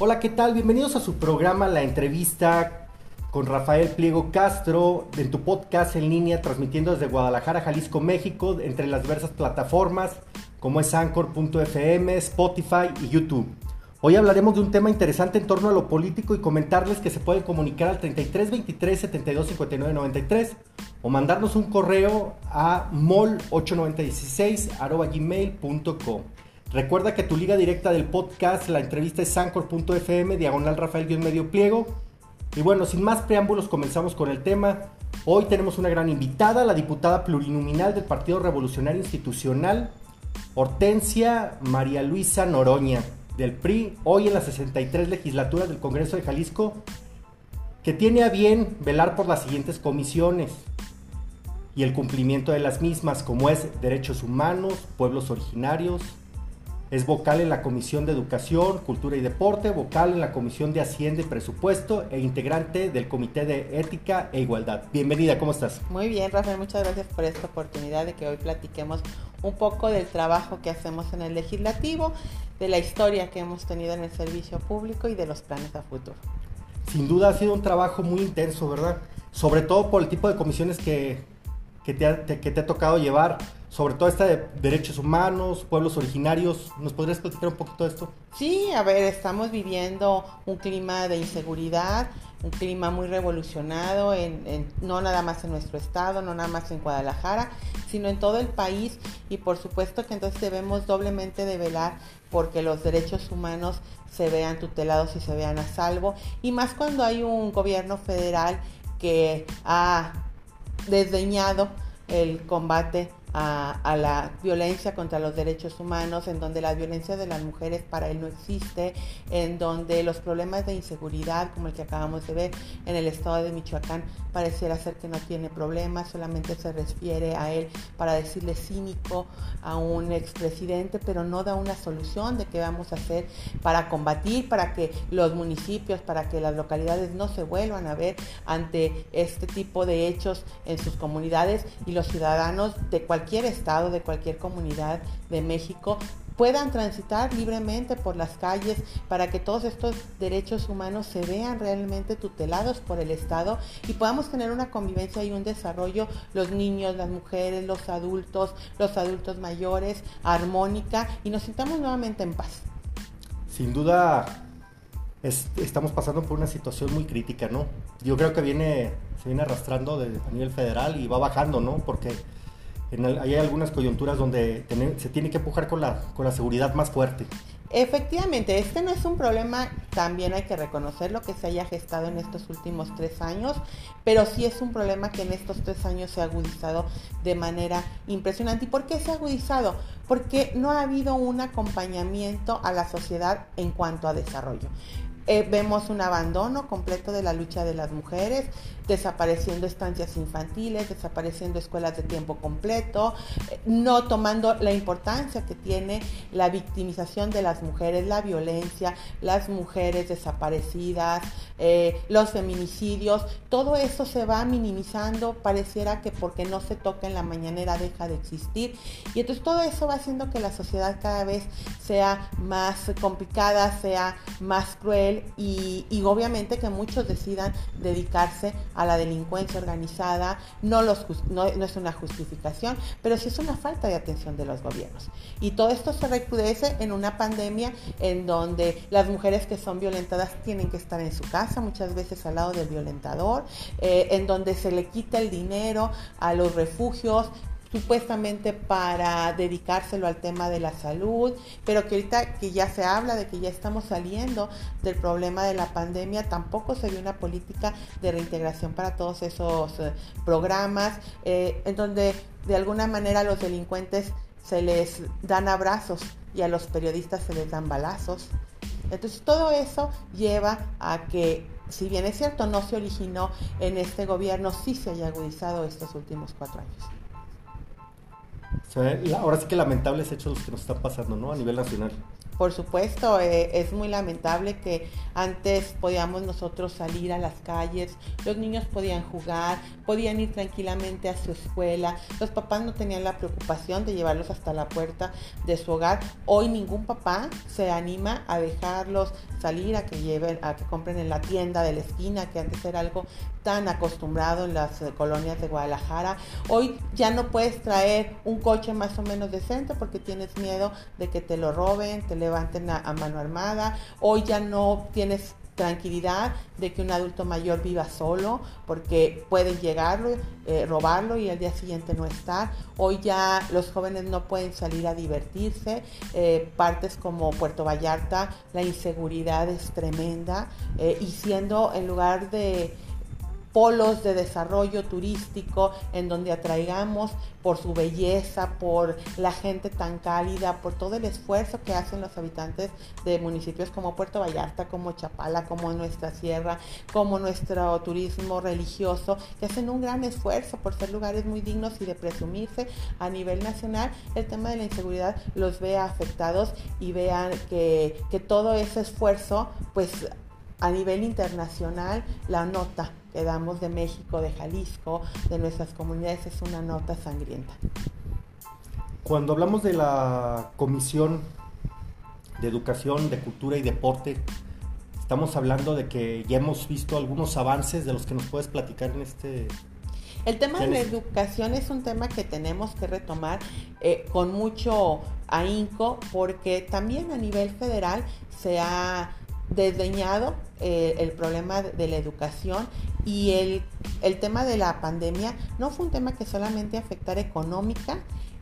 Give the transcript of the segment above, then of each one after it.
Hola, ¿qué tal? Bienvenidos a su programa La Entrevista con Rafael Pliego Castro en tu podcast en línea transmitiendo desde Guadalajara, Jalisco, México, entre las diversas plataformas como es Anchor.fm, Spotify y YouTube. Hoy hablaremos de un tema interesante en torno a lo político y comentarles que se pueden comunicar al 33 23 72 59 93 o mandarnos un correo a mol8916 gmail.com. Recuerda que tu liga directa del podcast, la entrevista es anchor.fm, diagonal Rafael medio pliego. Y bueno, sin más preámbulos, comenzamos con el tema. Hoy tenemos una gran invitada, la diputada plurinominal del Partido Revolucionario Institucional, Hortensia María Luisa Noroña, del PRI, hoy en la 63 legislatura del Congreso de Jalisco, que tiene a bien velar por las siguientes comisiones y el cumplimiento de las mismas, como es derechos humanos, pueblos originarios, es vocal en la Comisión de Educación, Cultura y Deporte, vocal en la Comisión de Hacienda y Presupuesto e integrante del Comité de Ética e Igualdad. Bienvenida, ¿cómo estás? Muy bien, Rafael, muchas gracias por esta oportunidad de que hoy platiquemos un poco del trabajo que hacemos en el legislativo, de la historia que hemos tenido en el servicio público y de los planes a futuro. Sin duda ha sido un trabajo muy intenso, ¿verdad? Sobre todo por el tipo de comisiones que, que te, ha, que te ha tocado llevar sobre todo esta de derechos humanos, pueblos originarios. ¿Nos podrías platicar un poquito de esto? Sí, a ver, estamos viviendo un clima de inseguridad, un clima muy revolucionado, en, no nada más en nuestro estado, no nada más en Guadalajara, sino en todo el país y por supuesto que entonces debemos doblemente de velar porque los derechos humanos se vean tutelados y se vean a salvo y más cuando hay un gobierno federal que ha desdeñado el combate a, la violencia contra los derechos humanos, en donde la violencia de las mujeres para él no existe, en donde los problemas de inseguridad, como el que acabamos de ver en el estado de Michoacán, pareciera ser que no tiene problemas, solamente se refiere a él para decirle cínico a un expresidente, pero no da una solución de qué vamos a hacer para combatir, para que los municipios, para que las localidades no se vuelvan a ver ante este tipo de hechos en sus comunidades y los ciudadanos de cualquier cualquier estado, de cualquier comunidad de México puedan transitar libremente por las calles para que todos estos derechos humanos se vean realmente tutelados por el Estado y podamos tener una convivencia y un desarrollo, los niños, las mujeres, los adultos, los adultos mayores, armónica y nos sintamos nuevamente en paz. Sin duda estamos pasando por una situación muy crítica, ¿no? Yo creo que viene, se viene arrastrando a nivel federal y va bajando, ¿no? Porque hay algunas coyunturas donde se tiene que empujar con la, con la seguridad más fuerte. Efectivamente, este no es un problema, también hay que reconocer lo que se haya gestado en estos últimos tres años, pero sí es un problema que en estos tres años se ha agudizado de manera impresionante. ¿Y por qué se ha agudizado? Porque no ha habido un acompañamiento a la sociedad en cuanto a desarrollo. Eh, vemos un abandono completo de la lucha de las mujeres, desapareciendo estancias infantiles, desapareciendo escuelas de tiempo completo, eh, no tomando la importancia que tiene la victimización de las mujeres, la violencia, las mujeres desaparecidas, eh, los feminicidios, todo eso se va minimizando, pareciera que porque no se toca en la mañanera deja de existir. Y entonces todo eso va haciendo que la sociedad cada vez sea más complicada, sea más cruel y, obviamente que muchos decidan dedicarse a la delincuencia organizada. No, los, no, es una justificación, pero sí es una falta de atención de los gobiernos. Y todo esto se recrudece en una pandemia en donde las mujeres que son violentadas tienen que estar en su casa, muchas veces al lado del violentador, eh, en donde se le quita el dinero a los refugios, supuestamente para dedicárselo al tema de la salud, pero que ahorita que ya se habla de que ya estamos saliendo del problema de la pandemia, tampoco se ve una política de reintegración para todos esos eh, programas, eh, en donde de alguna manera a los delincuentes se les dan abrazos y a los periodistas se les dan balazos. Entonces todo eso lleva a que, si bien es cierto, no se originó en este gobierno, sí se haya agudizado estos últimos cuatro años ahora sí que lamentables hechos los que nos están pasando, ¿no? A nivel nacional. Por supuesto, eh, es muy lamentable que antes podíamos nosotros salir a las calles, los niños podían jugar, podían ir tranquilamente a su escuela, los papás no tenían la preocupación de llevarlos hasta la puerta de su hogar. Hoy ningún papá se anima a dejarlos salir, a que lleven, a que compren en la tienda de la esquina, que antes era algo tan acostumbrado en las eh, colonias de Guadalajara. Hoy ya no puedes traer un coche más o menos decente porque tienes miedo de que te lo roben, te levanten a, mano armada. Hoy ya no tienes tranquilidad de que un adulto mayor viva solo porque pueden llegarlo, eh, robarlo y al día siguiente no estar. Hoy ya los jóvenes no pueden salir a divertirse. Eh, partes como Puerto Vallarta, la inseguridad es tremenda y siendo en lugar de polos de desarrollo turístico en donde atraigamos por su belleza, por la gente tan cálida, por todo el esfuerzo que hacen los habitantes de municipios como Puerto Vallarta, como Chapala, como nuestra sierra, como nuestro turismo religioso, que hacen un gran esfuerzo por ser lugares muy dignos y de presumirse a nivel nacional, el tema de la inseguridad los vea afectados y vean que, que todo ese esfuerzo pues a nivel internacional la nota que damos de México, de Jalisco, de nuestras comunidades es una nota sangrienta. Cuando hablamos de la Comisión de Educación, de Cultura y Deporte, estamos hablando de que ya hemos visto algunos avances de los que nos puedes platicar en este... El tema de la educación es un tema que tenemos que retomar eh, con mucho ahínco porque también a nivel federal se ha desdeñado eh, el problema de la educación y el, el tema de la pandemia. No fue un tema que solamente afectara económica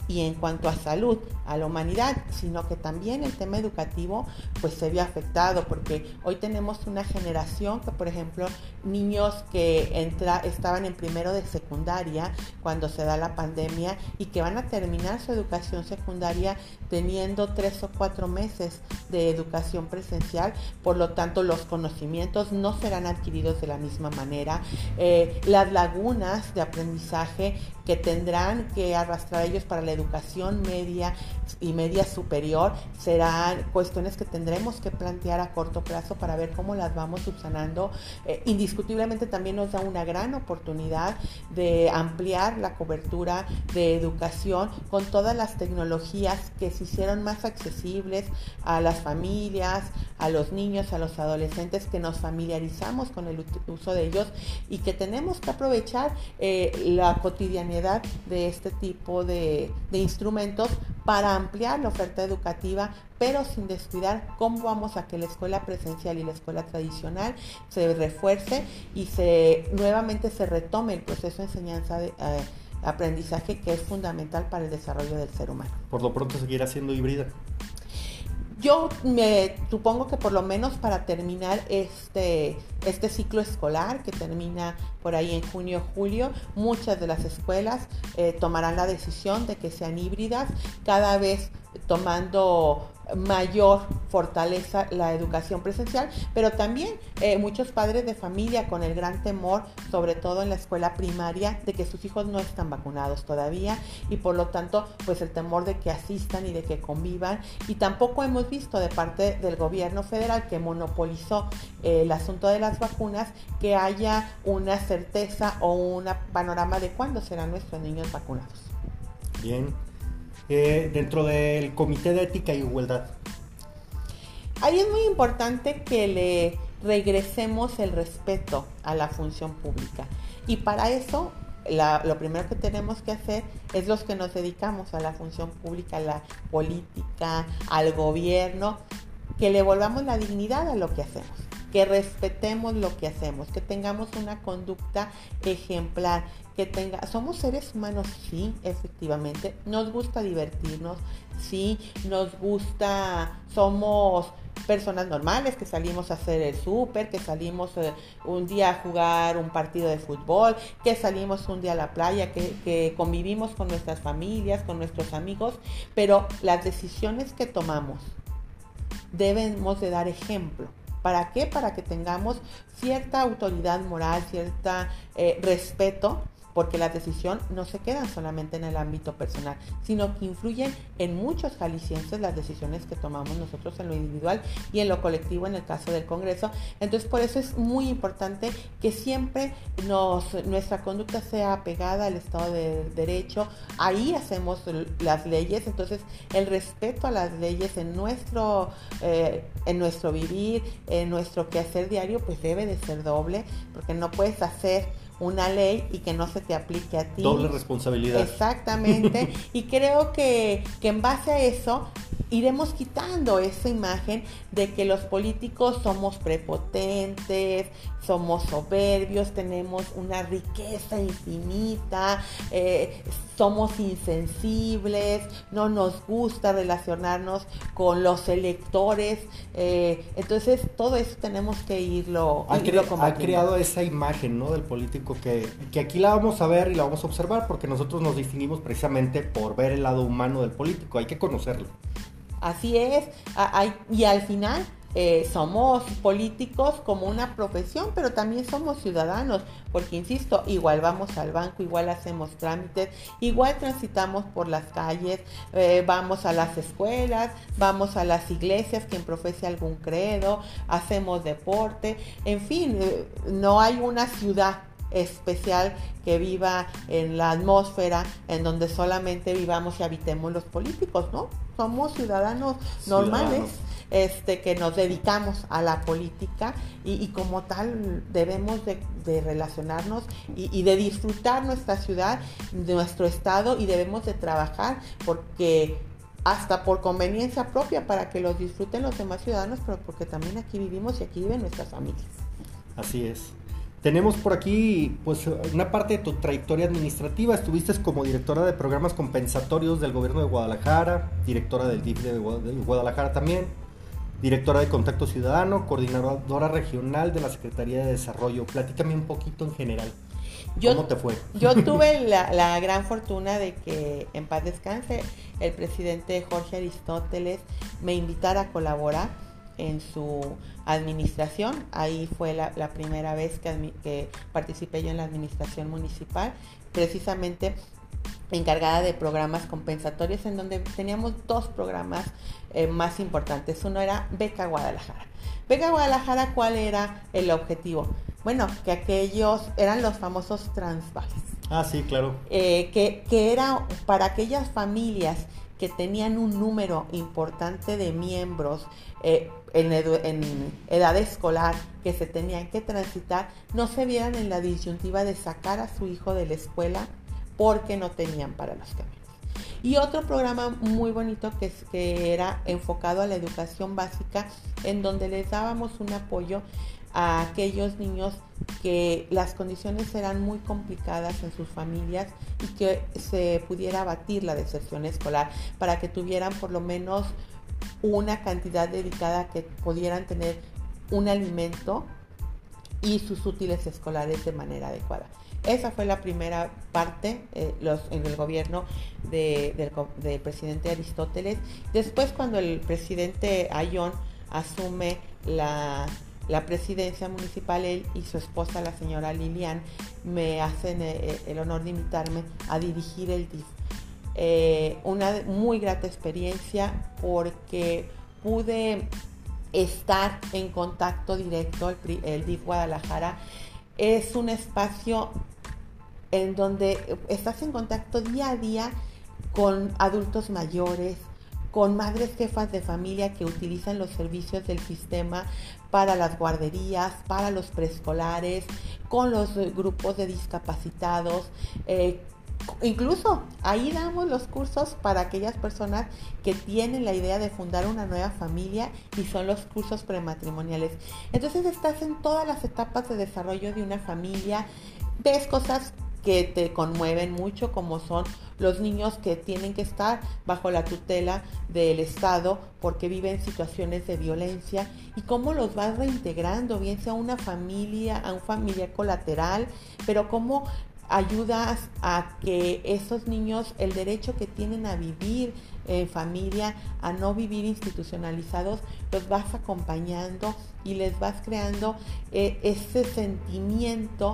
y en cuanto a salud, a la humanidad, sino que también el tema educativo pues se vio afectado porque hoy tenemos una generación que por ejemplo niños que entra, estaban en primero de secundaria cuando se da la pandemia y que van a terminar su educación secundaria teniendo tres o cuatro meses de educación presencial, por lo tanto los conocimientos no serán adquiridos de la misma manera, eh, las lagunas de aprendizaje que tendrán que arrastrar ellos para la educación media y media superior serán cuestiones que tendremos que plantear a corto plazo para ver cómo las vamos subsanando. Eh, indiscutiblemente también nos da una gran oportunidad de ampliar la cobertura de educación con todas las tecnologías que se hicieron más accesibles a las familias, a los niños, a los adolescentes, que nos familiarizamos con el uso de ellos y que tenemos que aprovechar eh, la cotidianidad de este tipo de, de instrumentos para ampliar la oferta educativa, pero sin descuidar cómo vamos a que la escuela presencial y la escuela tradicional se refuerce y se nuevamente se retome el proceso de enseñanza de eh, aprendizaje que es fundamental para el desarrollo del ser humano. Por lo pronto seguirá siendo híbrida. Yo me supongo que por lo menos para terminar este, este ciclo escolar que termina por ahí en junio julio, muchas de las escuelas eh, tomarán la decisión de que sean híbridas, cada vez tomando mayor fortaleza la educación presencial, pero también eh, muchos padres de familia con el gran temor, sobre todo en la escuela primaria, de que sus hijos no están vacunados todavía y por lo tanto pues el temor de que asistan y de que convivan y tampoco hemos visto de parte del gobierno federal que monopolizó eh, el asunto de las vacunas que haya una certeza o un panorama de cuándo serán nuestros niños vacunados. Bien, eh, dentro del Comité de Ética y Igualdad. Ahí es muy importante que le regresemos el respeto a la función pública. Y para eso, lo primero que tenemos que hacer es los que nos dedicamos a la función pública, a la política, al gobierno, que le volvamos la dignidad a lo que hacemos que respetemos lo que hacemos, que tengamos una conducta ejemplar, que tenga, somos seres humanos, sí, efectivamente, nos gusta divertirnos, sí, nos gusta, somos personas normales que salimos a hacer el súper, que salimos eh, un día a jugar un partido de fútbol, que salimos un día a la playa, que, que convivimos con nuestras familias, con nuestros amigos, pero las decisiones que tomamos debemos de dar ejemplo ¿Para qué? Para que tengamos cierta autoridad moral, cierto eh, respeto porque las decisiones no se quedan solamente en el ámbito personal, sino que influyen en muchos jaliscienses las decisiones que tomamos nosotros en lo individual y en lo colectivo en el caso del Congreso. Entonces, por eso es muy importante que siempre nuestra conducta sea apegada al Estado de Derecho. Ahí hacemos las leyes, entonces el respeto a las leyes en nuestro, eh, en nuestro vivir, en nuestro quehacer diario, pues debe de ser doble, porque no puedes hacer una ley y que no se te aplique a ti. Doble responsabilidad. Exactamente. y creo que, que en base a eso iremos quitando esa imagen de que los políticos somos prepotentes, somos soberbios, tenemos una riqueza infinita, eh, somos insensibles, no nos gusta relacionarnos con los electores. Eh, entonces, todo eso tenemos que irlo, ha, ha creado esa imagen ¿no? del político que, que aquí la vamos a ver y la vamos a observar porque nosotros nos distinguimos precisamente por ver el lado humano del político, hay que conocerlo. Así es, y al final eh, somos políticos como una profesión, pero también somos ciudadanos, porque insisto, igual vamos al banco, igual hacemos trámites, igual transitamos por las calles, eh, vamos a las escuelas, vamos a las iglesias, quien profese algún credo, hacemos deporte, en fin, eh, no hay una ciudad especial que viva en la atmósfera en donde solamente vivamos y habitemos los políticos, ¿no? Somos ciudadanos, normales. Este, que nos dedicamos a la política y, como tal debemos de, relacionarnos y, y, de disfrutar nuestra ciudad, de nuestro estado y debemos de trabajar porque hasta por conveniencia propia para que los disfruten los demás ciudadanos, pero porque también aquí vivimos y aquí viven nuestras familias. Así es. Tenemos por aquí pues una parte de tu trayectoria administrativa. Estuviste como directora de programas compensatorios del gobierno de Guadalajara, directora del DIF de Guadalajara también, directora de Contacto Ciudadano, coordinadora regional de la Secretaría de Desarrollo. Platícame un poquito en general. ¿Cómo te fue? Yo tuve la, la, gran fortuna de que, en paz descanse, el presidente Jorge Aristóteles me invitara a colaborar en su administración. Ahí fue la, primera vez que, participé yo en la administración municipal, precisamente encargada de programas compensatorios en donde teníamos dos programas eh, más importantes. Uno era Beca Guadalajara. Beca Guadalajara, ¿cuál era el objetivo? Bueno, que aquellos eran los famosos transvales. Ah, sí, claro. Eh, que, que era para aquellas familias que tenían un número importante de miembros eh, en, edad escolar que se tenían que transitar, no se vieran en la disyuntiva de sacar a su hijo de la escuela porque no tenían para los camiones. Y otro programa muy bonito que, que era enfocado a la educación básica, en donde les dábamos un apoyo a aquellos niños que las condiciones eran muy complicadas en sus familias y que se pudiera abatir la deserción escolar para que tuvieran por lo menos una cantidad dedicada que pudieran tener un alimento y sus útiles escolares de manera adecuada. Esa fue la primera parte eh, los, en el gobierno del, del, presidente Aristóteles. Después, cuando el presidente Ayón asume la la presidencia municipal, él y su esposa, la señora Lilian, me hacen eh, eh, el honor de invitarme a dirigir el DIF. Eh, una muy grata experiencia porque pude estar en contacto directo, el, el Guadalajara es un espacio en donde estás en contacto día a día con adultos mayores, con madres jefas de familia que utilizan los servicios del sistema para las guarderías, para los preescolares, con los grupos de discapacitados. Eh, incluso ahí damos los cursos para aquellas personas que tienen la idea de fundar una nueva familia y son los cursos prematrimoniales. Entonces estás en todas las etapas de desarrollo de una familia, ves cosas que te conmueven mucho, como son los niños que tienen que estar bajo la tutela del Estado porque viven situaciones de violencia y cómo los vas reintegrando, bien sea una familia, a un familia colateral, pero cómo ayudas a que esos niños el derecho que tienen a vivir en familia, a no vivir institucionalizados, los vas acompañando y les vas creando eh, ese sentimiento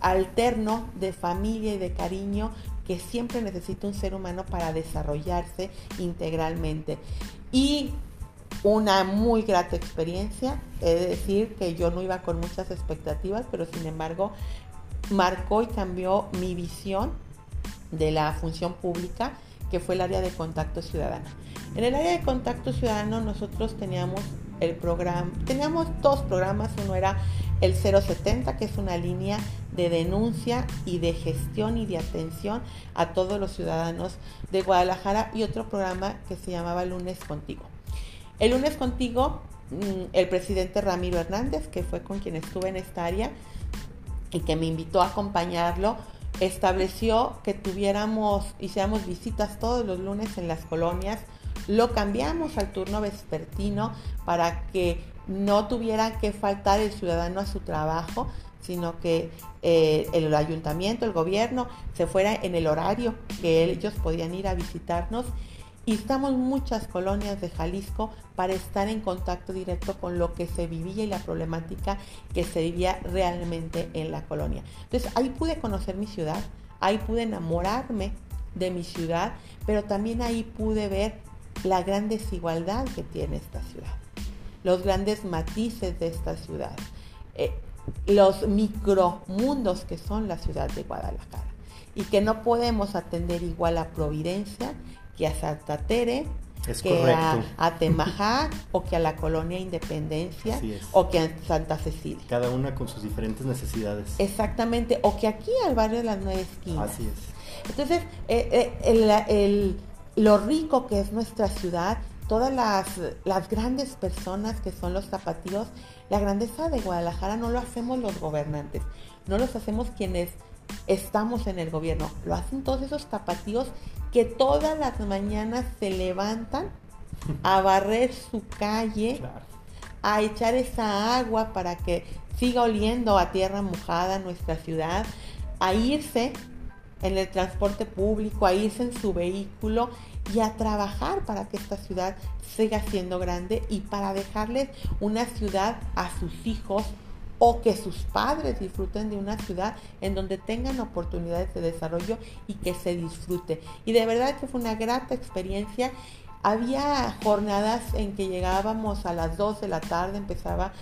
alterno de familia y de cariño que siempre necesita un ser humano para desarrollarse integralmente. Y una muy grata experiencia, he de decir que yo no iba con muchas expectativas, pero sin embargo marcó y cambió mi visión de la función pública, que fue el área de contacto ciudadano. En el área de contacto ciudadano nosotros teníamos el programa, teníamos dos programas, uno era el 070, que es una línea de denuncia y de gestión y de atención a todos los ciudadanos de Guadalajara y otro programa que se llamaba Lunes Contigo. El lunes contigo, mm, el presidente Ramiro Hernández, que fue con quien estuve en esta área y que me invitó a acompañarlo, estableció que tuviéramos, hiciéramos visitas todos los lunes en las colonias, lo cambiamos al turno vespertino para que no tuviera que faltar el ciudadano a su trabajo, sino que eh, el ayuntamiento, el gobierno, se fuera en el horario que ellos podían ir a visitarnos. Y estamos muchas colonias de Jalisco para estar en contacto directo con lo que se vivía y la problemática que se vivía realmente en la colonia. Entonces ahí pude conocer mi ciudad, ahí pude enamorarme de mi ciudad, pero también ahí pude ver la gran desigualdad que tiene esta ciudad, los grandes matices de esta ciudad, eh, los micromundos que son la ciudad de Guadalajara y que no podemos atender igual a Providencia que a Santa Tere, que a, a, o que a la colonia Independencia o que a Santa Cecilia. Cada una con sus diferentes necesidades. Exactamente, o que aquí al barrio de las Nueve Esquinas. Así es. Entonces, eh, eh, el lo rico que es nuestra ciudad, todas las, las, grandes personas que son los zapatillos, la grandeza de Guadalajara no lo hacemos los gobernantes, no los hacemos quienes estamos en el gobierno, lo hacen todos esos zapatillos que todas las mañanas se levantan a barrer su calle, a echar esa agua para que siga oliendo a tierra mojada nuestra ciudad, a irse en el transporte público, a irse en su vehículo y a trabajar para que esta ciudad siga siendo grande y para dejarles una ciudad a sus hijos o que sus padres disfruten de una ciudad en donde tengan oportunidades de desarrollo y que se disfrute. Y de verdad que fue una grata experiencia. Había jornadas en que llegábamos a las 2 de la tarde, empezaba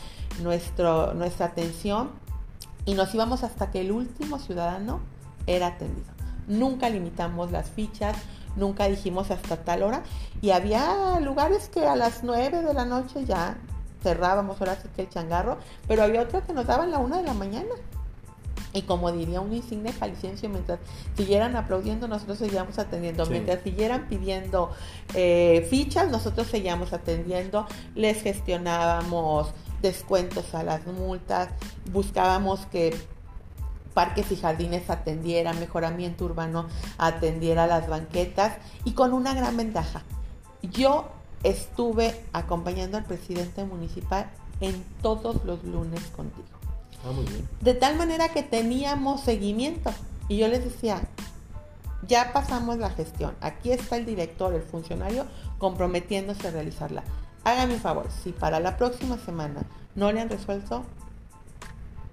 nuestra atención y nos íbamos hasta que el último ciudadano era atendido. Nunca limitamos las fichas, nunca dijimos hasta tal hora. Y había lugares que a las 9 de la noche ya cerrábamos, ahora sí que el changarro, pero había otros que nos daban la una de la mañana. Y como diría un insigne jalisciense, mientras siguieran aplaudiendo, nosotros seguíamos atendiendo. Mientras siguieran pidiendo eh, fichas, nosotros seguíamos atendiendo. Les gestionábamos descuentos a las multas, buscábamos que parques y jardines atendiera, mejoramiento urbano atendiera las banquetas y con una gran ventaja. Yo estuve acompañando al presidente municipal en todos los lunes contigo. Ah, muy bien. De tal manera que teníamos seguimiento y yo les decía, ya pasamos la gestión, aquí está el director, el funcionario comprometiéndose a realizarla. Hágame un favor, si para la próxima semana no le han resuelto,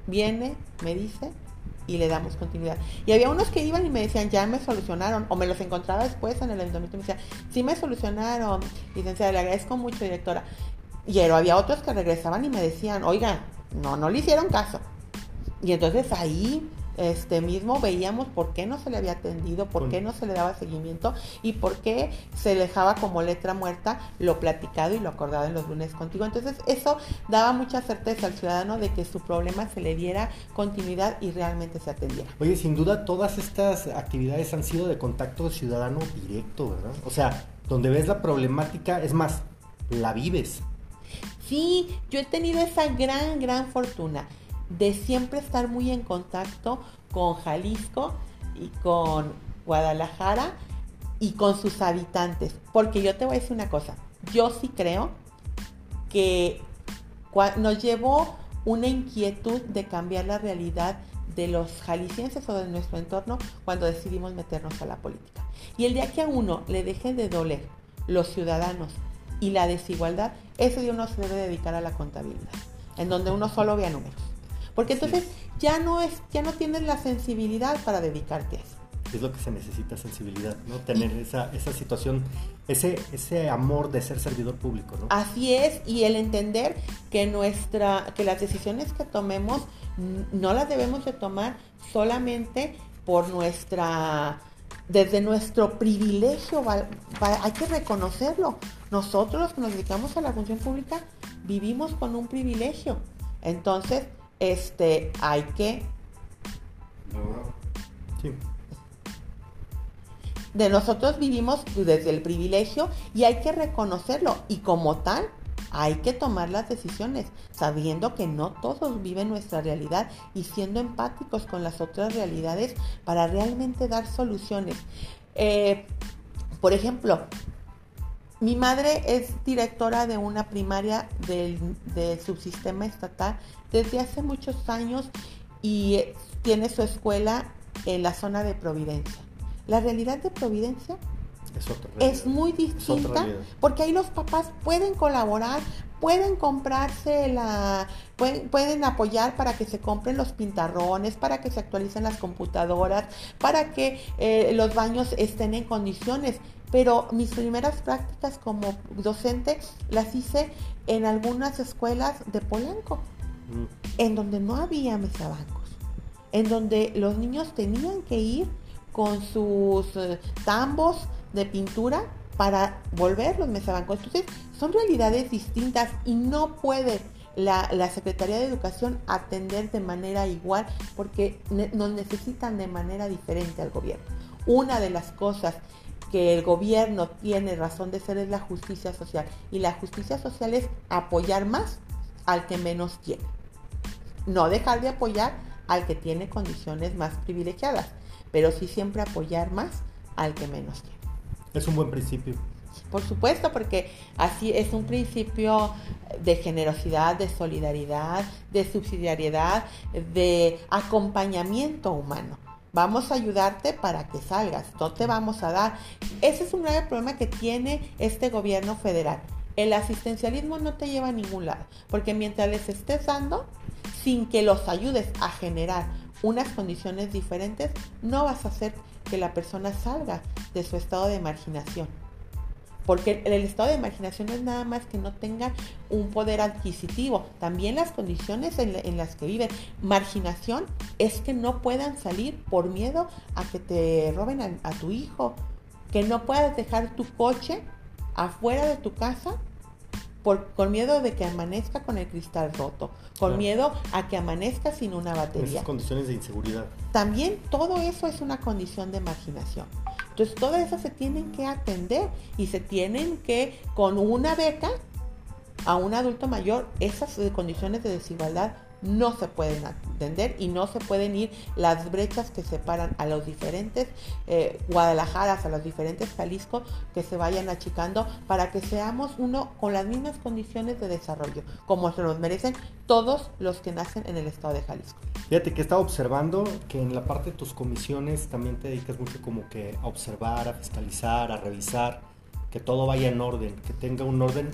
viene, me dice y le damos continuidad. Y había unos que iban y me decían, ya me solucionaron, o me los encontraba después en el ayuntamiento y me decían, sí me solucionaron, licenciada, le agradezco mucho, directora. Y pero había otros que regresaban y me decían, oiga, no, no le hicieron caso. Y entonces ahí este mismo veíamos por qué no se le había atendido, por qué no se le daba seguimiento y por qué se dejaba como letra muerta lo platicado y lo acordado en los lunes contigo. Entonces eso daba mucha certeza al ciudadano de que su problema se le diera continuidad y realmente se atendiera. Oye, sin duda todas estas actividades han sido de contacto ciudadano directo, ¿verdad? O sea, donde ves la problemática, es más, la vives. Sí, yo he tenido esa gran, gran fortuna de siempre estar muy en contacto con Jalisco y con Guadalajara y con sus habitantes. Porque yo te voy a decir una cosa, yo sí creo que nos llevó una inquietud de cambiar la realidad de los jaliscienses o de nuestro entorno cuando decidimos meternos a la política. Y el día que a uno le dejen de doler los ciudadanos y la desigualdad, ese día uno se debe dedicar a la contabilidad, en donde uno solo vea números. Porque entonces ya no es, ya no tienes la sensibilidad para dedicarte a eso. Es lo que se necesita, sensibilidad, ¿no? Tener esa, esa situación, ese, ese amor de ser servidor público, ¿no? Así es, y el entender que nuestra, que las decisiones que tomemos no las debemos de tomar solamente por nuestra desde nuestro privilegio, hay que reconocerlo. Nosotros que nos dedicamos a la función pública vivimos con un privilegio. Entonces, este, hay que... De nosotros vivimos desde el privilegio y hay que reconocerlo. Y como tal, hay que tomar las decisiones, sabiendo que no todos viven nuestra realidad y siendo empáticos con las otras realidades para realmente dar soluciones. Eh, por ejemplo, mi madre es directora de una primaria del, subsistema estatal desde hace muchos años y tiene su escuela en la zona de Providencia. La realidad de Providencia es, muy distinta porque ahí los papás pueden colaborar, pueden comprarse la, pueden, apoyar para que se compren los pintarrones, para que se actualicen las computadoras, para que eh, los baños estén en condiciones. Pero mis primeras prácticas como docente las hice en algunas escuelas de Polanco, mm. en donde no había mesabancos, en donde los niños tenían que ir con sus eh, tambos, de pintura para volver los mesabancos. Entonces, son realidades distintas y no puede la, Secretaría de Educación atender de manera igual porque nos necesitan de manera diferente al gobierno. Una de las cosas que el gobierno tiene razón de ser es la justicia social y la justicia social es apoyar más al que menos tiene. No dejar de apoyar al que tiene condiciones más privilegiadas, pero sí siempre apoyar más al que menos tiene. Es un buen principio. Por supuesto, porque así es un principio de generosidad, de solidaridad, de subsidiariedad, de acompañamiento humano. Vamos a ayudarte para que salgas, no te vamos a dar. Ese es un grave problema que tiene este gobierno federal. El asistencialismo no te lleva a ningún lado, porque mientras les estés dando, sin que los ayudes a generar unas condiciones diferentes, no vas a hacer que la persona salga de su estado de marginación. Porque el, estado de marginación no es nada más que no tengan un poder adquisitivo, también las condiciones en, las que viven. Marginación es que no puedan salir por miedo a que te roben a, a tu hijo, que no puedas dejar tu coche afuera de tu casa con miedo de que amanezca con el cristal roto, con miedo a que amanezca sin una batería. Esas condiciones de inseguridad. También todo eso es una condición de marginación. Entonces, todas esas se tienen que atender y se tienen que, con una beca a un adulto mayor, esas condiciones de desigualdad no se pueden atender y no se pueden ir las brechas que separan a los diferentes eh, Guadalajaras, a los diferentes Jalisco, que se vayan achicando para que seamos uno con las mismas condiciones de desarrollo, como se nos merecen todos los que nacen en el estado de Jalisco. Fíjate que estaba observando que en la parte de tus comisiones también te dedicas mucho como que a observar, a fiscalizar, a revisar, que todo vaya en orden, que tenga un orden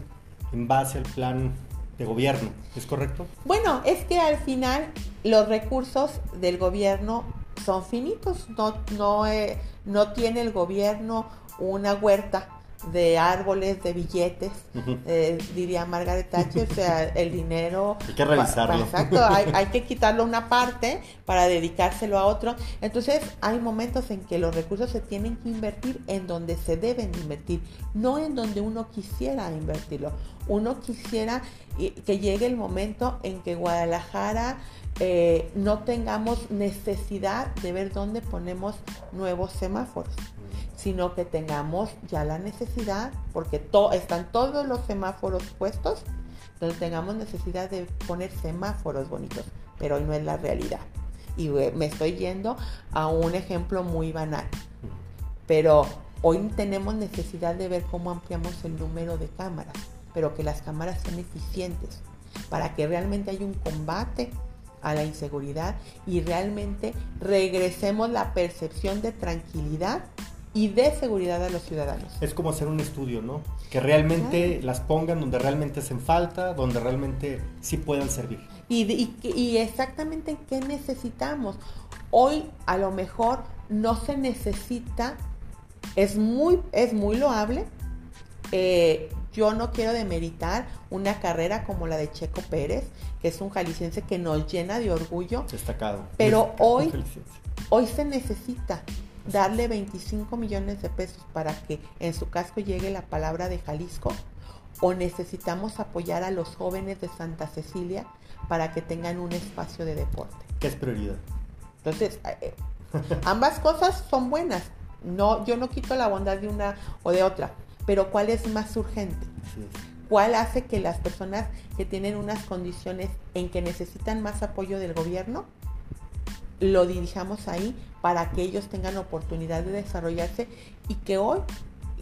en base al plan de gobierno, ¿es correcto? Bueno, es que al final los recursos del gobierno son finitos, no, no, eh, no tiene el gobierno una huerta de árboles, de billetes, eh, diría Margaret Thatcher, o sea, el dinero... Hay que revisarlo. exacto, hay, que quitarlo una parte para dedicárselo a otro. Entonces, hay momentos en que los recursos se tienen que invertir en donde se deben invertir, no en donde uno quisiera invertirlo. Uno quisiera que llegue el momento en que Guadalajara eh, no tengamos necesidad de ver dónde ponemos nuevos semáforos sino que tengamos ya la necesidad, porque están todos los semáforos puestos, entonces tengamos necesidad de poner semáforos bonitos, pero hoy no es la realidad. Y eh, me estoy yendo a un ejemplo muy banal, pero hoy tenemos necesidad de ver cómo ampliamos el número de cámaras, pero que las cámaras sean eficientes, para que realmente haya un combate a la inseguridad y realmente regresemos la percepción de tranquilidad y de seguridad a los ciudadanos. Es como hacer un estudio, ¿no? Que realmente las pongan donde realmente hacen falta, donde realmente sí puedan servir. Y, y, y exactamente qué necesitamos. Hoy a lo mejor no se necesita, es muy, es muy loable. Eh, yo no quiero demeritar una carrera como la de Checo Pérez, que es un jalisciense que nos llena de orgullo. Destacado. Pero hoy, hoy se necesita darle 25 millones de pesos para que en su casco llegue la palabra de Jalisco o necesitamos apoyar a los jóvenes de Santa Cecilia para que tengan un espacio de deporte. ¿Qué es prioridad? Entonces, eh, ambas cosas son buenas. No, yo no quito la bondad de una o de otra, pero ¿cuál es más urgente? ¿Cuál hace que las personas que tienen unas condiciones en que necesitan más apoyo del gobierno lo dirijamos ahí para que ellos tengan oportunidad de desarrollarse y que hoy,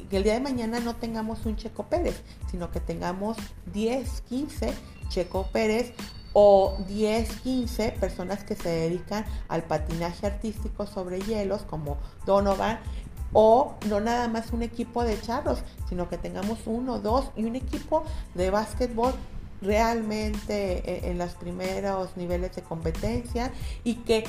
que el día de mañana no tengamos un Checo Pérez, sino que tengamos 10, 15 Checo Pérez o 10, 15 personas que se dedican al patinaje artístico sobre hielos como Donovan o no nada más un equipo de charros, sino que tengamos uno, dos y un equipo de básquetbol realmente eh, en los primeros niveles de competencia y que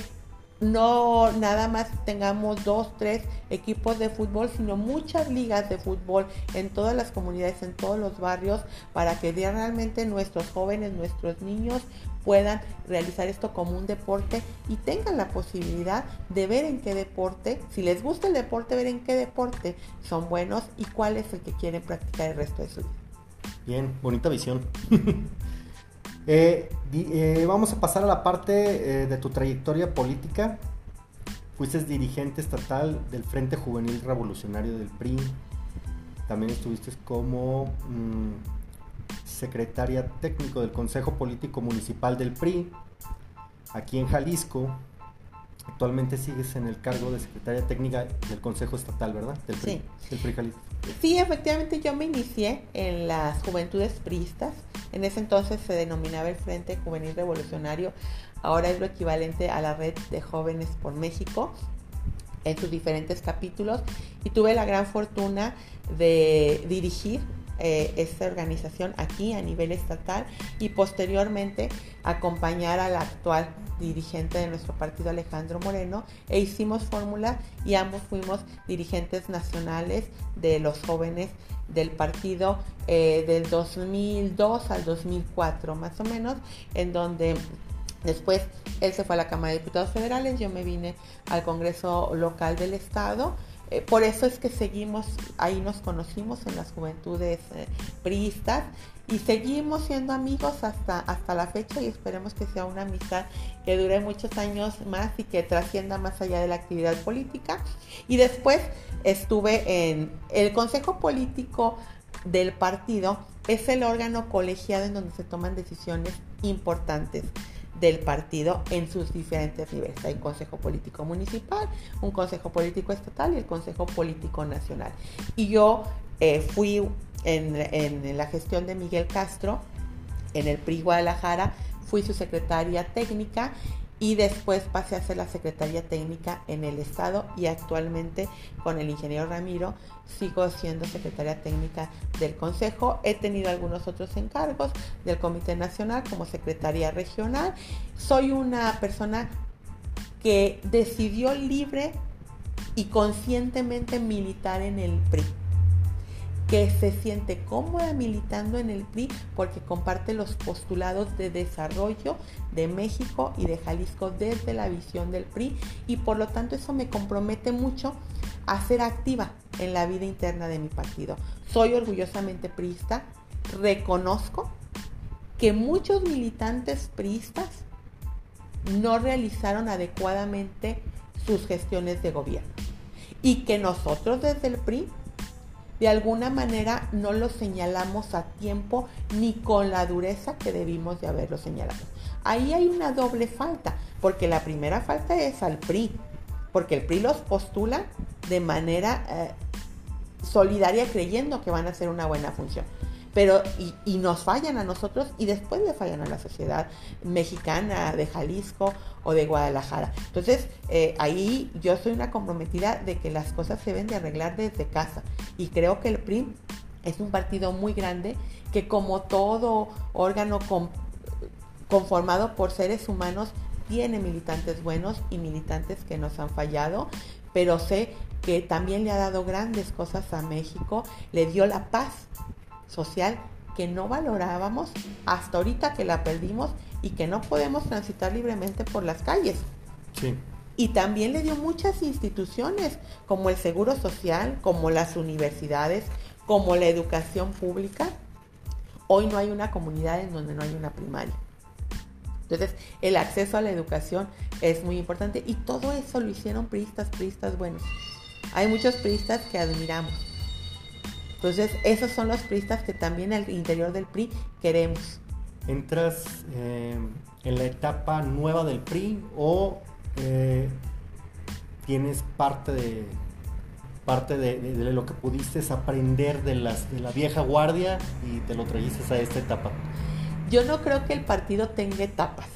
no nada más tengamos dos, tres equipos de fútbol, sino muchas ligas de fútbol en todas las comunidades, en todos los barrios, para que realmente nuestros jóvenes, nuestros niños puedan realizar esto como un deporte y tengan la posibilidad de ver en qué deporte, si les gusta el deporte, ver en qué deporte son buenos y cuál es el que quieren practicar el resto de su vida. Bien, bonita visión. Eh, eh, vamos a pasar a la parte eh, de tu trayectoria política. Fuiste dirigente estatal del Frente Juvenil Revolucionario del PRI. También estuviste como mm, secretaria técnico del Consejo Político Municipal del PRI, aquí en Jalisco. Actualmente sigues en el cargo de secretaria técnica del Consejo Estatal, ¿verdad? Del PRI, sí. Del PRI Jalisco. Sí, efectivamente yo me inicié en las juventudes priistas. En ese entonces se denominaba el Frente Juvenil Revolucionario. Ahora es lo equivalente a la Red de Jóvenes por México en sus diferentes capítulos. Y tuve la gran fortuna de dirigir eh, esta organización aquí a nivel estatal y posteriormente acompañar al actual dirigente de nuestro partido Alejandro Moreno e hicimos fórmula y ambos fuimos dirigentes nacionales de los jóvenes del partido eh, del 2002 al 2004 más o menos en donde después él se fue a la Cámara de Diputados Federales yo me vine al Congreso local del estado eh, por eso es que seguimos, ahí nos conocimos en las juventudes eh, priistas y seguimos siendo amigos hasta, hasta la fecha y esperemos que sea una amistad que dure muchos años más y que trascienda más allá de la actividad política. Y después estuve en el Consejo Político del partido, es el órgano colegiado en donde se toman decisiones importantes del partido en sus diferentes niveles. Hay un consejo político municipal, un consejo político estatal y el consejo político nacional. Y yo eh, fui en, en, la gestión de Miguel Castro, en el PRI Guadalajara, fui su secretaria técnica y después pasé a ser la secretaria técnica en el Estado y actualmente con el ingeniero Ramiro sigo siendo secretaria técnica del Consejo. He tenido algunos otros encargos del Comité Nacional como secretaria regional. Soy una persona que decidió libre y conscientemente militar en el PRI que se siente cómoda militando en el PRI porque comparte los postulados de desarrollo de México y de Jalisco desde la visión del PRI y por lo tanto eso me compromete mucho a ser activa en la vida interna de mi partido. Soy orgullosamente priista, reconozco que muchos militantes priistas no realizaron adecuadamente sus gestiones de gobierno y que nosotros desde el PRI de alguna manera no lo señalamos a tiempo ni con la dureza que debimos de haberlo señalado. Ahí hay una doble falta, porque la primera falta es al PRI, porque el PRI los postula de manera eh, solidaria creyendo que van a hacer una buena función. Pero y, y, nos fallan a nosotros y después le fallan a la sociedad mexicana de Jalisco o de Guadalajara. Entonces, eh, ahí yo soy una comprometida de que las cosas se deben de arreglar desde casa y creo que el PRI es un partido muy grande que como todo órgano conformado por seres humanos tiene militantes buenos y militantes que nos han fallado, pero sé que también le ha dado grandes cosas a México, le dio la paz social que no valorábamos hasta ahorita que la perdimos y que no podemos transitar libremente por las calles. Sí. Y también le dio muchas instituciones, como el Seguro Social, como las universidades, como la educación pública. Hoy no hay una comunidad en donde no hay una primaria. Entonces, el acceso a la educación es muy importante y todo eso lo hicieron priistas, priistas buenos. Hay muchos priistas que admiramos. Entonces, esos son los priistas que también al interior del PRI queremos. ¿Entras eh, en la etapa nueva del PRI o eh, tienes parte de parte de, lo que pudiste aprender de, las, de la vieja guardia y te lo trajiste a esta etapa? Yo no creo que el partido tenga etapas.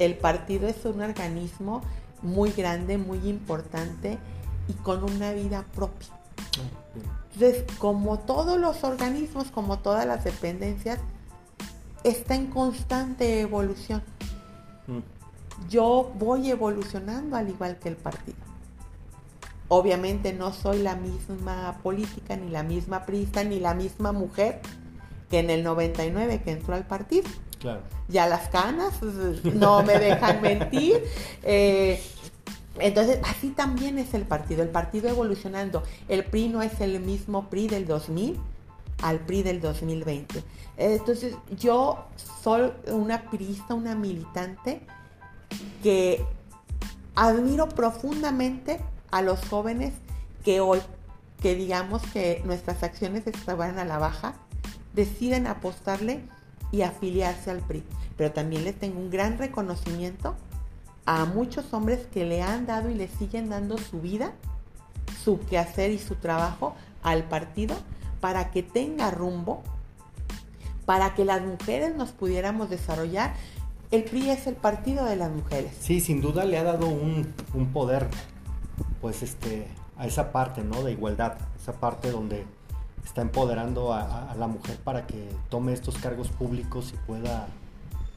El partido es un organismo muy grande, muy importante y con una vida propia. Entonces, como todos los organismos, como todas las dependencias, está en constante evolución. Mm. Yo voy evolucionando al igual que el partido. Obviamente no soy la misma política, ni la misma prista, ni la misma mujer que en el 99 que entró al partido. Claro. Ya las canas no me dejan mentir. Eh, entonces, así también es el partido, el partido evolucionando. El PRI no es el mismo PRI del 2000 al PRI del 2020. Entonces, yo soy una priista, una militante que admiro profundamente a los jóvenes que hoy, que digamos que nuestras acciones estaban a la baja, deciden apostarle y afiliarse al PRI. Pero también les tengo un gran reconocimiento a muchos hombres que le han dado y le siguen dando su vida, su quehacer y su trabajo al partido para que tenga rumbo, para que las mujeres nos pudiéramos desarrollar. El PRI es el partido de las mujeres. Sí, sin duda le ha dado un, poder, pues este, a esa parte, ¿no? De igualdad, esa parte donde está empoderando a, la mujer para que tome estos cargos públicos y pueda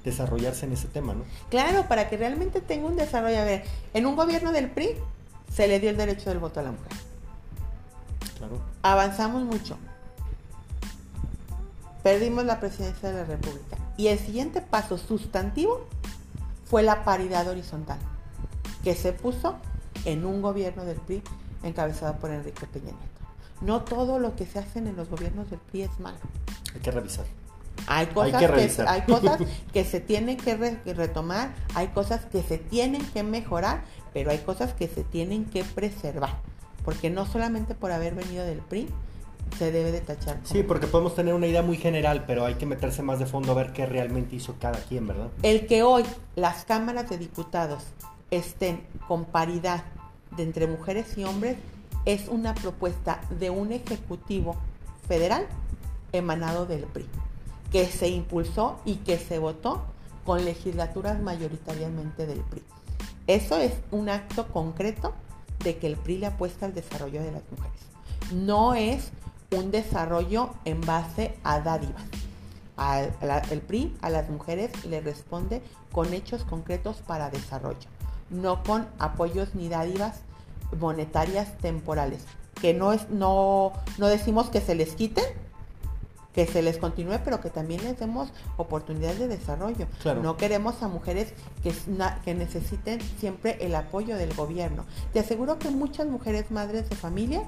desarrollarse en ese tema, ¿no? Claro, para que realmente tenga un desarrollo. A ver, en un gobierno del PRI se le dio el derecho del voto a la mujer. Claro. Avanzamos mucho. Perdimos la presidencia de la República. Y el siguiente paso sustantivo fue la paridad horizontal, que se puso en un gobierno del PRI encabezado por Enrique Peña Nieto. No todo lo que se hace en los gobiernos del PRI es malo. Hay que revisar. Hay cosas, que, hay cosas que se tienen que retomar, hay cosas que se tienen que mejorar, pero hay cosas que se tienen que preservar. Porque no solamente por haber venido del PRI se debe de tachar. Sí, porque podemos tener una idea muy general, pero hay que meterse más de fondo a ver qué realmente hizo cada quien, ¿verdad? El que hoy las cámaras de diputados estén con paridad de entre mujeres y hombres es una propuesta de un ejecutivo federal emanado del PRI, que se impulsó y que se votó con legislaturas mayoritariamente del PRI. Eso es un acto concreto de que el PRI le apuesta al desarrollo de las mujeres. No es un desarrollo en base a dádivas. el PRI a las mujeres le responde con hechos concretos para desarrollo, no con apoyos ni dádivas monetarias temporales, que no es, no, no decimos que se les quiten, que se les continúe, pero que también les demos oportunidades de desarrollo. No queremos a mujeres que, que necesiten siempre el apoyo del gobierno. Te aseguro que muchas mujeres madres de familia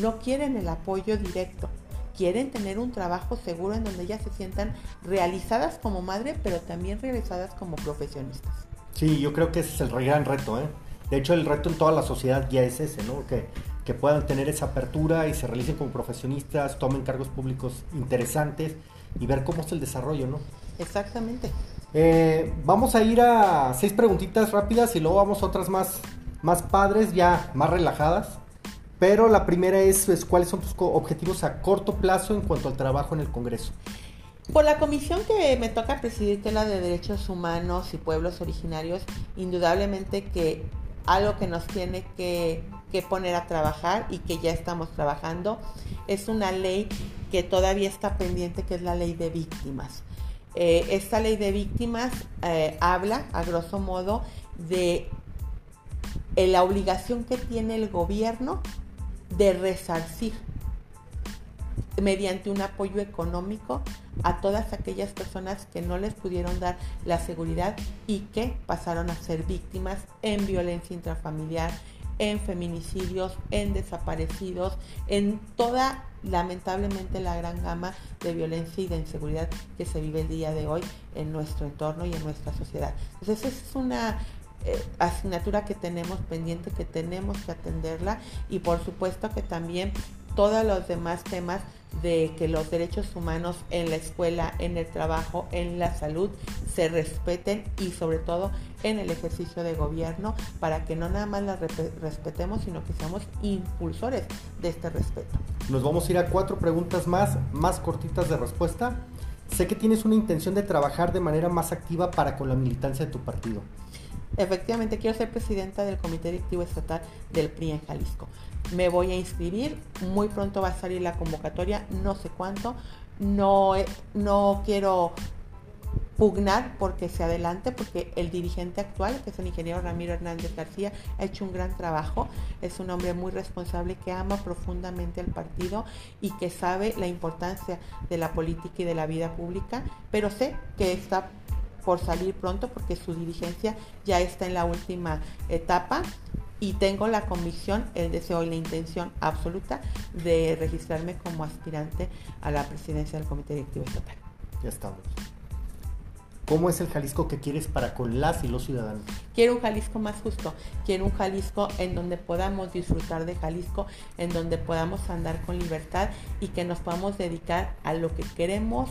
no quieren el apoyo directo. Quieren tener un trabajo seguro en donde ellas se sientan realizadas como madre, pero también realizadas como profesionistas. Sí, yo creo que ese es el gran reto, ¿eh? De hecho, el reto en toda la sociedad ya es ese, ¿no? Que, que puedan tener esa apertura y se realicen como profesionistas, tomen cargos públicos interesantes y ver cómo es el desarrollo, ¿no? Exactamente. Eh, vamos a ir a seis preguntitas rápidas y luego vamos a otras más, más padres, ya más relajadas. Pero la primera es, es cuáles son tus objetivos a corto plazo en cuanto al trabajo en el Congreso. Por la comisión que me toca presidir, que es la de Derechos Humanos y Pueblos Originarios, indudablemente que algo que nos tiene que, que, poner a trabajar y que ya estamos trabajando es una ley que todavía está pendiente, que es la ley de víctimas. Eh, esta ley de víctimas eh, habla, a grosso modo, de eh, la obligación que tiene el gobierno de resarcir mediante un apoyo económico a todas aquellas personas que no les pudieron dar la seguridad y que pasaron a ser víctimas en violencia intrafamiliar, en feminicidios, en desaparecidos, en toda, lamentablemente, la gran gama de violencia y de inseguridad que se vive el día de hoy en nuestro entorno y en nuestra sociedad. Entonces, es una eh, asignatura que tenemos pendiente, que tenemos que atenderla y por supuesto que también todos los demás temas de que los derechos humanos en la escuela, en el trabajo, en la salud se respeten y sobre todo en el ejercicio de gobierno para que no nada más las respetemos, sino que seamos impulsores de este respeto. Nos vamos a ir a cuatro preguntas más, más cortitas de respuesta. Sé que tienes una intención de trabajar de manera más activa para con la militancia de tu partido. Efectivamente, quiero ser presidenta del Comité Directivo Estatal del PRI en Jalisco me voy a inscribir, muy pronto va a salir la convocatoria, no sé cuánto, no, no quiero pugnar porque se adelante, porque el dirigente actual, que es el ingeniero Ramiro Hernández García, ha hecho un gran trabajo, es un hombre muy responsable que ama profundamente al partido y que sabe la importancia de la política y de la vida pública, pero sé que está por salir pronto porque su dirigencia ya está en la última etapa y tengo la convicción, el deseo y la intención absoluta de registrarme como aspirante a la presidencia del Comité Directivo Estatal. Ya estamos. ¿Cómo es el Jalisco que quieres para con las y los ciudadanos? Quiero un Jalisco más justo, quiero un Jalisco en donde podamos disfrutar de Jalisco, en donde podamos andar con libertad y que nos podamos dedicar a lo que queremos,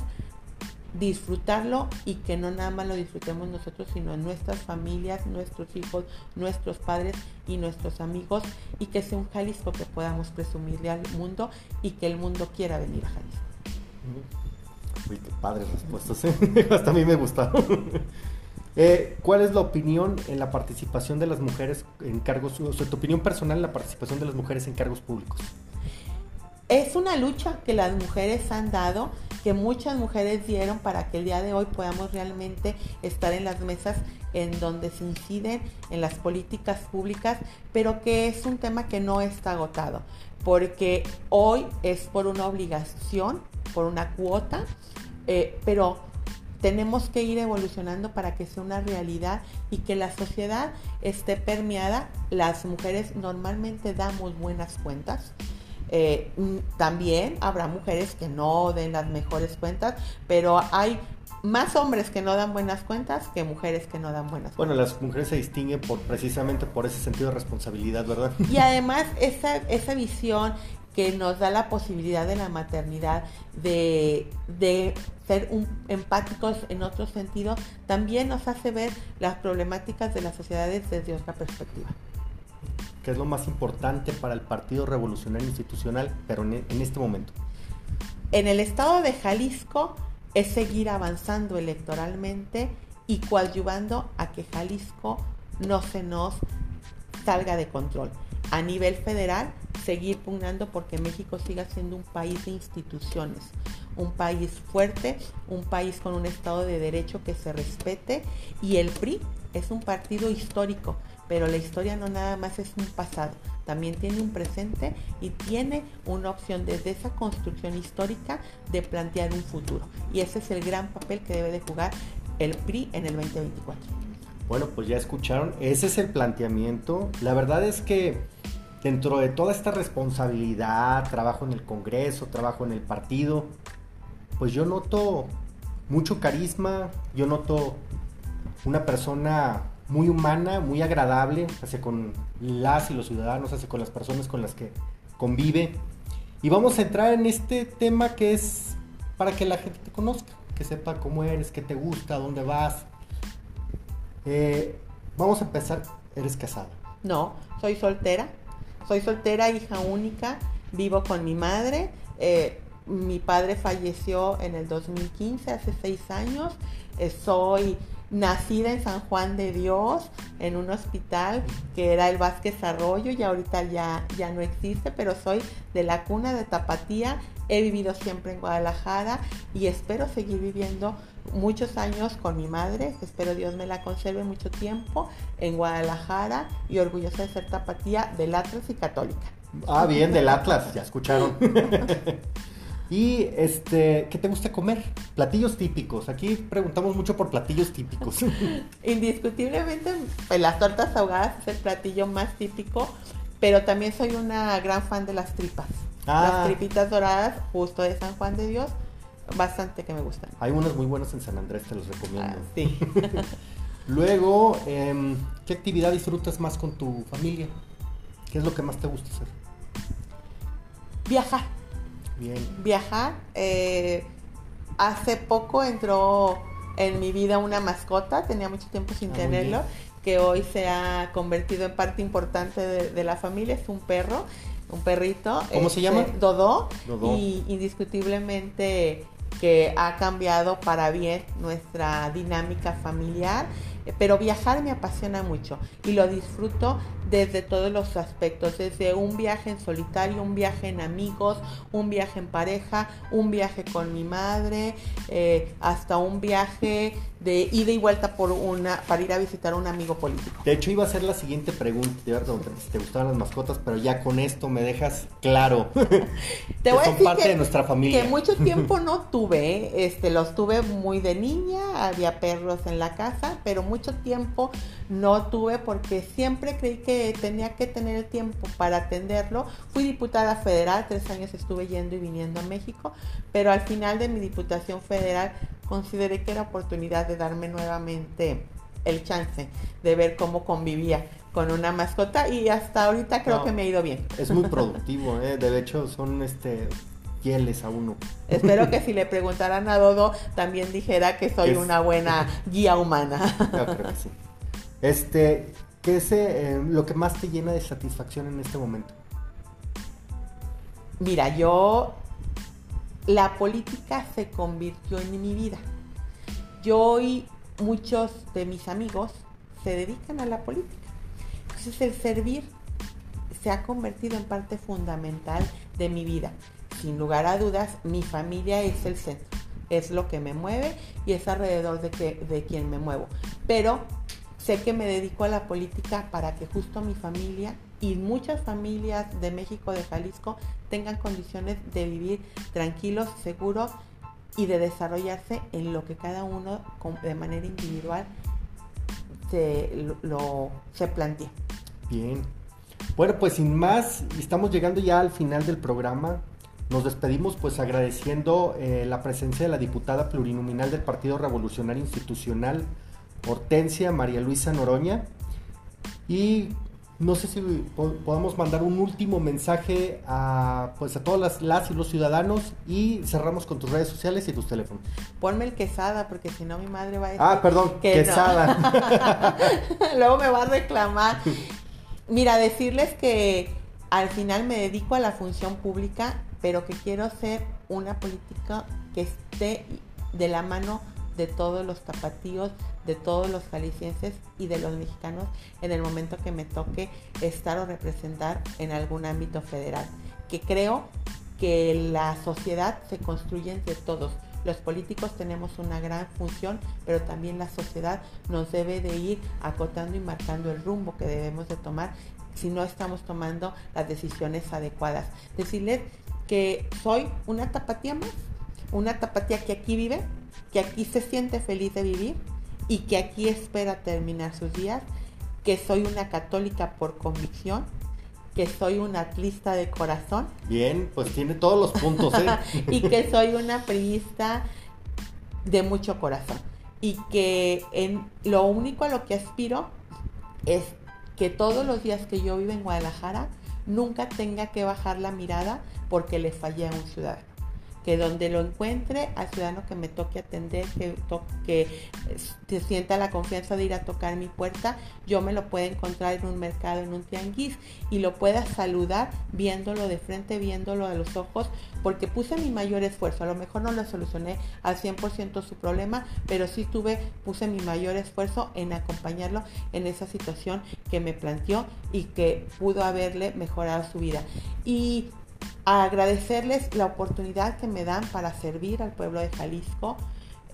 disfrutarlo y que no nada más lo disfrutemos nosotros, sino nuestras familias, nuestros hijos, nuestros padres y nuestros amigos y que sea un Jalisco que podamos presumirle al mundo y que el mundo quiera venir a Jalisco. Uy, qué padres respuestas, ¿eh? hasta a mí me gustaron. Eh, ¿Cuál es la opinión en la participación de las mujeres en cargos, o sea, tu opinión personal en la participación de las mujeres en cargos públicos? Es una lucha que las mujeres han dado, que muchas mujeres dieron para que el día de hoy podamos realmente estar en las mesas en donde se inciden en las políticas públicas, pero que es un tema que no está agotado, porque hoy es por una obligación, por una cuota, eh, pero tenemos que ir evolucionando para que sea una realidad y que la sociedad esté permeada. Las mujeres normalmente damos buenas cuentas, eh, mm, también habrá mujeres que no den las mejores cuentas, pero hay más hombres que no dan buenas cuentas que mujeres que no dan buenas cuentas. Bueno, las mujeres se distinguen por precisamente por ese sentido de responsabilidad, ¿verdad? Y además esa, esa visión que nos da la posibilidad de la maternidad de, de ser empáticos en otro sentido, también nos hace ver las problemáticas de las sociedades desde otra perspectiva. ¿Qué es lo más importante para el Partido Revolucionario Institucional, pero en, este momento? En el estado de Jalisco es seguir avanzando electoralmente y coadyuvando a que Jalisco no se nos salga de control. A nivel federal, seguir pugnando porque México siga siendo un país de instituciones, un país fuerte, un país con un Estado de Derecho que se respete y el PRI es un partido histórico pero la historia no nada más es un pasado, también tiene un presente y tiene una opción desde esa construcción histórica de plantear un futuro. Y ese es el gran papel que debe de jugar el PRI en el 2024. Bueno, pues ya escucharon, ese es el planteamiento. La verdad es que dentro de toda esta responsabilidad, trabajo en el Congreso, trabajo en el partido, pues yo noto mucho carisma, yo noto una persona muy humana, muy agradable, hace con las y los ciudadanos, hace con las personas con las que convive. Y vamos a entrar en este tema que es para que la gente te conozca, que sepa cómo eres, qué te gusta, dónde vas. Eh, vamos a empezar, ¿eres casada? No, soy soltera. soy soltera, hija única, vivo con mi madre. Eh, mi padre falleció en el 2015, hace seis años. Eh, soy nacida en San Juan de Dios, en un hospital que era el Vázquez Arroyo y ahorita ya, ya no existe, pero soy de la cuna de Tapatía. He vivido siempre en Guadalajara y espero seguir viviendo muchos años con mi madre. Espero Dios me la conserve mucho tiempo en Guadalajara y orgullosa de ser Tapatía del Atlas y católica. Ah, bien, del Atlas, ya escucharon. Y este, ¿qué te gusta comer? Platillos típicos. Aquí preguntamos mucho por platillos típicos. Indiscutiblemente, pues, las tortas ahogadas es el platillo más típico, pero también soy una gran fan de las tripas. Las ah. tripitas doradas, justo de San Juan de Dios, bastante que me gustan. Hay unas muy buenas en San Andrés, te los recomiendo. Ah, sí. Luego, em, ¿qué actividad disfrutas más con tu familia? ¿Qué es lo que más te gusta hacer? Viajar viajar. Eh, hace poco entró en mi vida una mascota, tenía mucho tiempo sin ah, tenerlo, que hoy se ha convertido en parte importante de, la familia, es un perro, un perrito. ¿Cómo se llama? Este, Dodó. Y indiscutiblemente que ha cambiado para bien nuestra dinámica familiar, eh, pero viajar me apasiona mucho y lo disfruto desde todos los aspectos, desde un viaje en solitario, un viaje en amigos, un viaje en pareja, un viaje con mi madre, eh, hasta un viaje de ida y vuelta por una, para ir a visitar a un amigo político. De hecho, iba a ser la siguiente pregunta, si te gustaban las mascotas, pero ya con esto me dejas claro. te voy a decir parte de nuestra familia. Que mucho tiempo no tuve, este, los tuve muy de niña, había perros en la casa, pero mucho tiempo no tuve porque siempre creí que tenía que tener el tiempo para atenderlo. Fui diputada federal, tres años estuve yendo y viniendo a México, pero al final de mi diputación federal consideré que era oportunidad de darme nuevamente el chance de ver cómo convivía con una mascota y hasta ahorita creo que me ha ido bien. Es muy productivo, ¿eh? de hecho son este fieles a uno. Espero que si le preguntaran a Dodo también dijera que soy una buena guía humana. Yo creo que sí. Este, ¿qué es eh, lo que más te llena de satisfacción en este momento? Mira, yo la política se convirtió en mi vida. Yo y muchos de mis amigos se dedican a la política. Entonces el servir se ha convertido en parte fundamental de mi vida. Sin lugar a dudas, mi familia es el centro, es lo que me mueve y es alrededor de, que, de quien me muevo. Pero sé que me dedico a la política para que justo mi familia y muchas familias de México, de Jalisco, tengan condiciones de vivir tranquilos, seguros y de desarrollarse en lo que cada uno de manera individual se, lo, se plantea. Bien. Bueno, pues sin más, estamos llegando ya al final del programa. Nos despedimos pues agradeciendo eh, la presencia de la diputada plurinominal del Partido Revolucionario Institucional, Hortensia María Luisa Noroña. Y no sé si podamos mandar un último mensaje a, pues a todas las, y los ciudadanos y cerramos con tus redes sociales y tus teléfonos. Ponme el quesada porque si no mi madre va a decir Ah, perdón, quesada. Luego me va a reclamar. Mira, decirles que al final me dedico a la función pública, pero que quiero ser una política que esté de la mano de todos los tapatíos, de todos los jaliscienses y de los mexicanos en el momento que me toque estar o representar en algún ámbito federal. Que creo que la sociedad se construye entre todos. Los políticos tenemos una gran función, pero también la sociedad nos debe de ir acotando y marcando el rumbo que debemos de tomar si no estamos tomando las decisiones adecuadas. Decirles que soy una tapatía más, una tapatía que aquí vive, que aquí se siente feliz de vivir y que aquí espera terminar sus días, que soy una católica por convicción, que soy una atlista de corazón. Bien, pues tiene todos los puntos, ¿eh? y que soy una priista de mucho corazón. Y que en lo único a lo que aspiro es que todos los días que yo vivo en Guadalajara nunca tenga que bajar la mirada porque le fallé a un ciudadano que donde lo encuentre, al ciudadano que me toque atender, que, que se sienta la confianza de ir a tocar mi puerta, yo me lo pueda encontrar en un mercado, en un tianguis y lo pueda saludar viéndolo de frente, viéndolo a los ojos, porque puse mi mayor esfuerzo. A lo mejor no le solucioné al 100% su problema, pero sí tuve, puse mi mayor esfuerzo en acompañarlo en esa situación que me planteó y que pudo haberle mejorado su vida. Y agradecerles la oportunidad que me dan para servir al pueblo de Jalisco.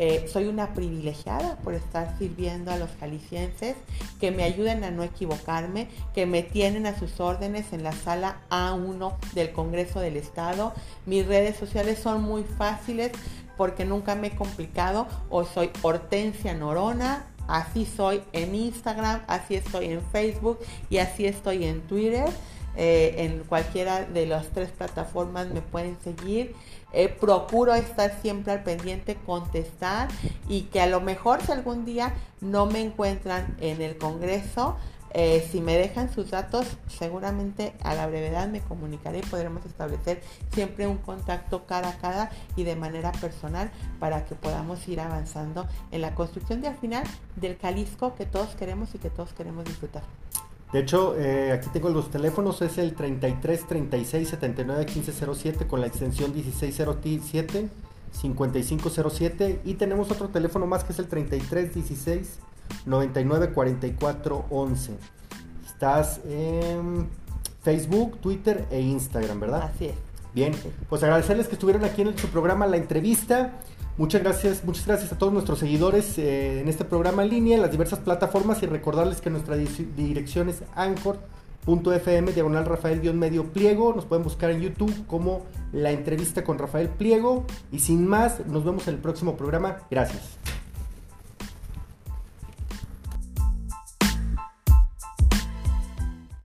Eh, soy una privilegiada por estar sirviendo a los jaliscienses, que me ayuden a no equivocarme, que me tienen a sus órdenes en la sala A1 del Congreso del Estado. Mis redes sociales son muy fáciles porque nunca me he complicado. O soy Hortensia Norona, así soy en Instagram, así estoy en Facebook y así estoy en Twitter. Eh, en cualquiera de las tres plataformas me pueden seguir. Eh, procuro estar siempre al pendiente, contestar y que a lo mejor si algún día no me encuentran en el Congreso, eh, si me dejan sus datos, seguramente a la brevedad me comunicaré y podremos establecer siempre un contacto cara a cara y de manera personal para que podamos ir avanzando en la construcción de al final del Jalisco que todos queremos y que todos queremos disfrutar. De hecho, eh, aquí tengo los teléfonos, es el 33 36 79 1507 con la extensión 1607 5507 y tenemos otro teléfono más que es el 33 16 99 44 11. Estás en Facebook, Twitter e Instagram, ¿verdad? Así es. Bien, pues agradecerles que estuvieron aquí en su programa La Entrevista. Muchas gracias, muchas gracias a todos nuestros seguidores eh, en este programa en línea, en las diversas plataformas y recordarles que nuestra dirección es anchor.fm, diagonal Rafael-medio pliego. Nos pueden buscar en YouTube como la entrevista con Rafael Pliego. Y sin más, nos vemos en el próximo programa. Gracias.